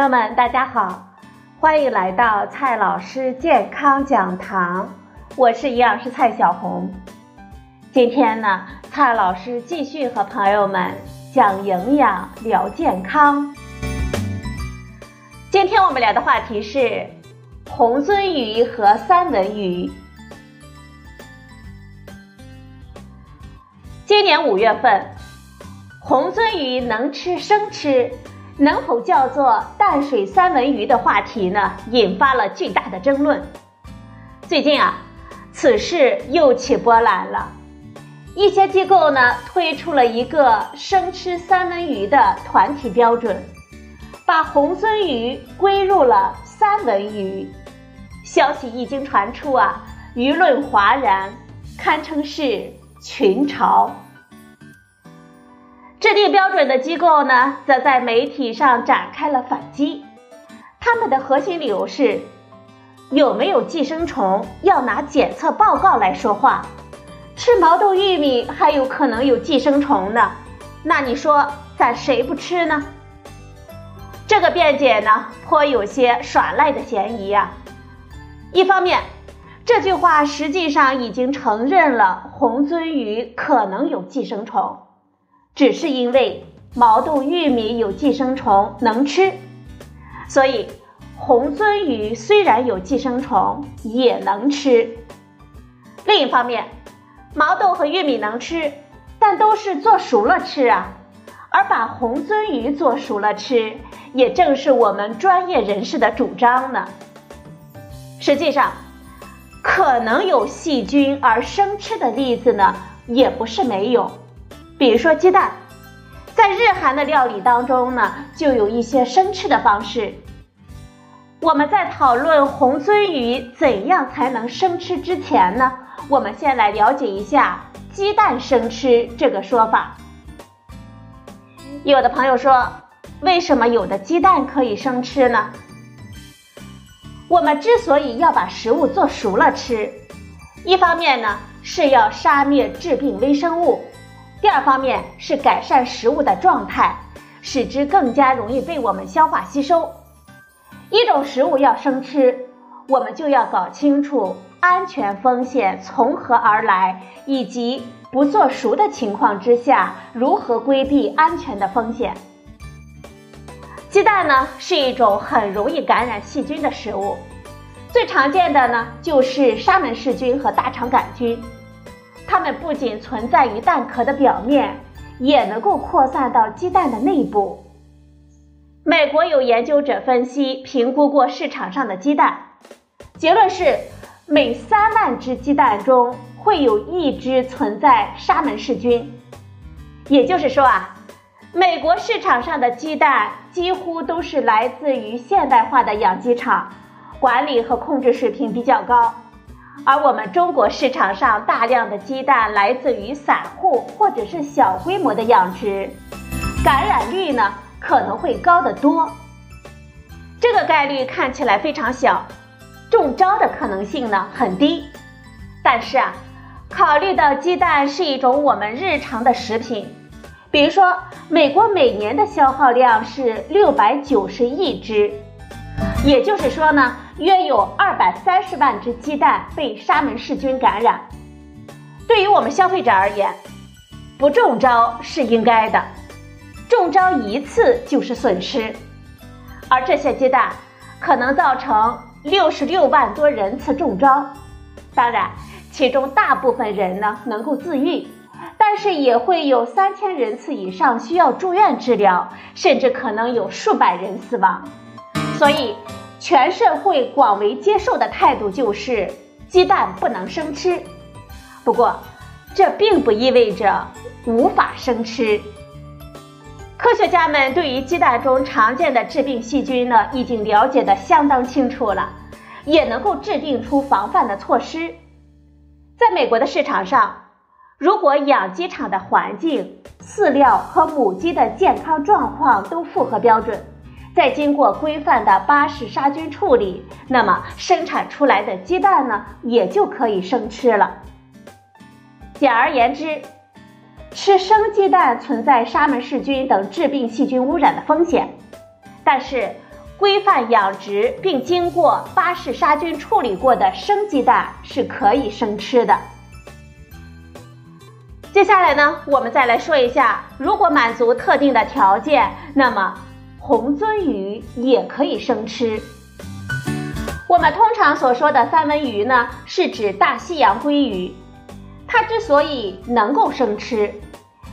朋友们，大家好，欢迎来到蔡老师健康讲堂，我是营养师蔡小红。今天呢，蔡老师继续和朋友们讲营养聊健康。今天我们聊的话题是红鳟鱼和三文鱼。今年五月份，红鳟鱼能吃生吃？能否叫做淡水三文鱼的话题呢，引发了巨大的争论。最近啊，此事又起波澜了。一些机构呢推出了一个生吃三文鱼的团体标准，把红鳟鱼归入了三文鱼。消息一经传出啊，舆论哗然，堪称是群嘲。制定标准的机构呢，则在媒体上展开了反击。他们的核心理由是：有没有寄生虫要拿检测报告来说话。吃毛豆玉米还有可能有寄生虫呢，那你说咱谁不吃呢？这个辩解呢，颇有些耍赖的嫌疑啊。一方面，这句话实际上已经承认了红鳟鱼可能有寄生虫。只是因为毛豆、玉米有寄生虫能吃，所以红鳟鱼虽然有寄生虫也能吃。另一方面，毛豆和玉米能吃，但都是做熟了吃啊，而把红鳟鱼做熟了吃，也正是我们专业人士的主张呢。实际上，可能有细菌而生吃的例子呢，也不是没有。比如说鸡蛋，在日韩的料理当中呢，就有一些生吃的方式。我们在讨论红鳟鱼怎样才能生吃之前呢，我们先来了解一下鸡蛋生吃这个说法。有的朋友说，为什么有的鸡蛋可以生吃呢？我们之所以要把食物做熟了吃，一方面呢是要杀灭致病微生物。第二方面是改善食物的状态，使之更加容易被我们消化吸收。一种食物要生吃，我们就要搞清楚安全风险从何而来，以及不做熟的情况之下如何规避安全的风险。鸡蛋呢是一种很容易感染细菌的食物，最常见的呢就是沙门氏菌和大肠杆菌。它们不仅存在于蛋壳的表面，也能够扩散到鸡蛋的内部。美国有研究者分析评估过市场上的鸡蛋，结论是每三万只鸡蛋中会有一只存在沙门氏菌。也就是说啊，美国市场上的鸡蛋几乎都是来自于现代化的养鸡场，管理和控制水平比较高。而我们中国市场上大量的鸡蛋来自于散户或者是小规模的养殖，感染率呢可能会高得多。这个概率看起来非常小，中招的可能性呢很低。但是啊，考虑到鸡蛋是一种我们日常的食品，比如说美国每年的消耗量是六百九十亿只，也就是说呢。约有二百三十万只鸡蛋被沙门氏菌感染。对于我们消费者而言，不中招是应该的，中招一次就是损失。而这些鸡蛋可能造成六十六万多人次中招。当然，其中大部分人呢能够自愈，但是也会有三千人次以上需要住院治疗，甚至可能有数百人死亡。所以。全社会广为接受的态度就是鸡蛋不能生吃，不过这并不意味着无法生吃。科学家们对于鸡蛋中常见的致病细菌呢，已经了解的相当清楚了，也能够制定出防范的措施。在美国的市场上，如果养鸡场的环境、饲料和母鸡的健康状况都符合标准。再经过规范的巴氏杀菌处理，那么生产出来的鸡蛋呢，也就可以生吃了。简而言之，吃生鸡蛋存在沙门氏菌等致病细菌污染的风险，但是规范养殖并经过巴氏杀菌处理过的生鸡蛋是可以生吃的。接下来呢，我们再来说一下，如果满足特定的条件，那么红鳟鱼也可以生吃。我们通常所说的三文鱼呢，是指大西洋鲑鱼。它之所以能够生吃，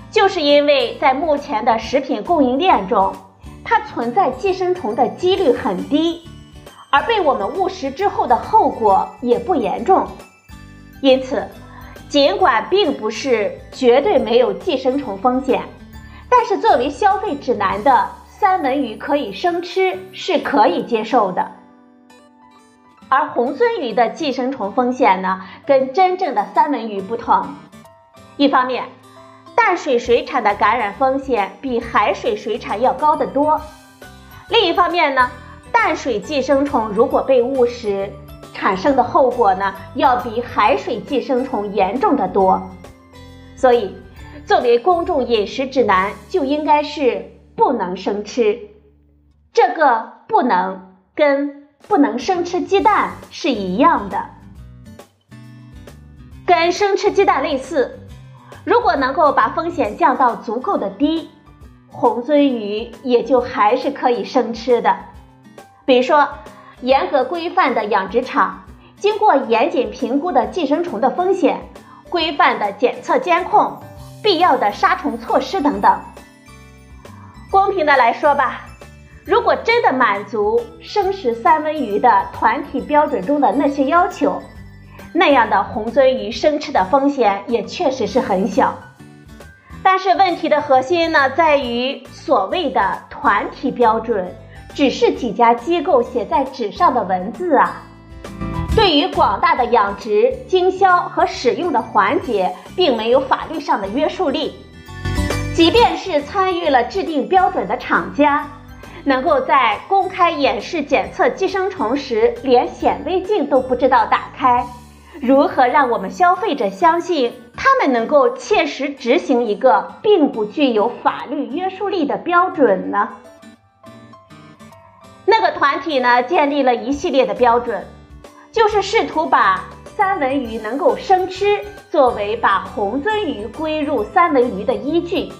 就是因为在目前的食品供应链中，它存在寄生虫的几率很低，而被我们误食之后的后果也不严重。因此，尽管并不是绝对没有寄生虫风险，但是作为消费指南的三文鱼可以生吃是可以接受的。而红鳟鱼的寄生虫风险呢，跟真正的三文鱼不同。一方面，淡水水产的感染风险比海水水产要高得多；另一方面呢，淡水寄生虫如果被误食，产生的后果呢，要比海水寄生虫严重的多，所以作为公众饮食指南，就应该是不能生吃。这个不能跟不能生吃鸡蛋是一样的，跟生吃鸡蛋类似。如果能够把风险降到足够的低，红鳟鱼也就还是可以生吃的。比如说。严格规范的养殖场，经过严谨评估的寄生虫的风险，规范的检测监控，必要的杀虫措施等等。公平的来说吧，如果真的满足生食三文鱼的团体标准中的那些要求，那样的红鳟鱼生吃的风险也确实是很小。但是问题的核心呢，在于所谓的团体标准。只是几家机构写在纸上的文字啊，对于广大的养殖、经销和使用的环节，并没有法律上的约束力。即便是参与了制定标准的厂家，能够在公开演示检测寄生虫时，连显微镜都不知道打开，如何让我们消费者相信他们能够切实执行一个并不具有法律约束力的标准呢？那个团体呢，建立了一系列的标准，就是试图把三文鱼能够生吃作为把红鳟鱼归入三文鱼的依据。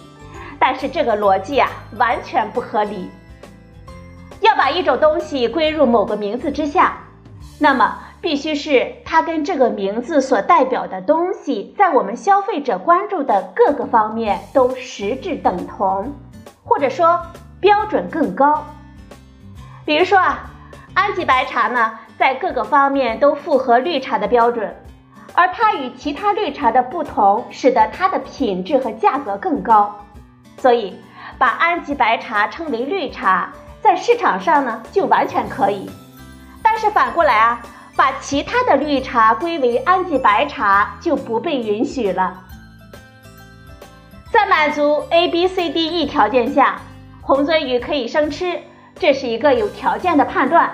但是这个逻辑啊，完全不合理。要把一种东西归入某个名字之下，那么必须是它跟这个名字所代表的东西，在我们消费者关注的各个方面都实质等同，或者说标准更高。比如说啊，安吉白茶呢，在各个方面都符合绿茶的标准，而它与其他绿茶的不同，使得它的品质和价格更高。所以，把安吉白茶称为绿茶，在市场上呢就完全可以。但是反过来啊，把其他的绿茶归为安吉白茶就不被允许了。在满足 A、B、C、D、E 条件下，红鳟鱼可以生吃。这是一个有条件的判断，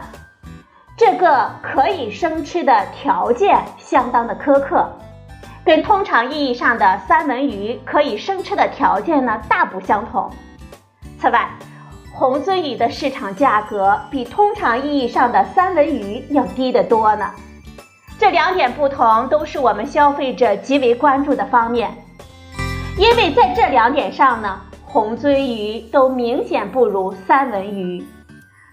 这个可以生吃的条件相当的苛刻，跟通常意义上的三文鱼可以生吃的条件呢大不相同。此外，红鳟鱼的市场价格比通常意义上的三文鱼要低得多呢。这两点不同都是我们消费者极为关注的方面，因为在这两点上呢。红鳟鱼都明显不如三文鱼，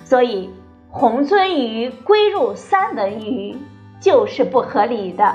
所以红鳟鱼归入三文鱼就是不合理的。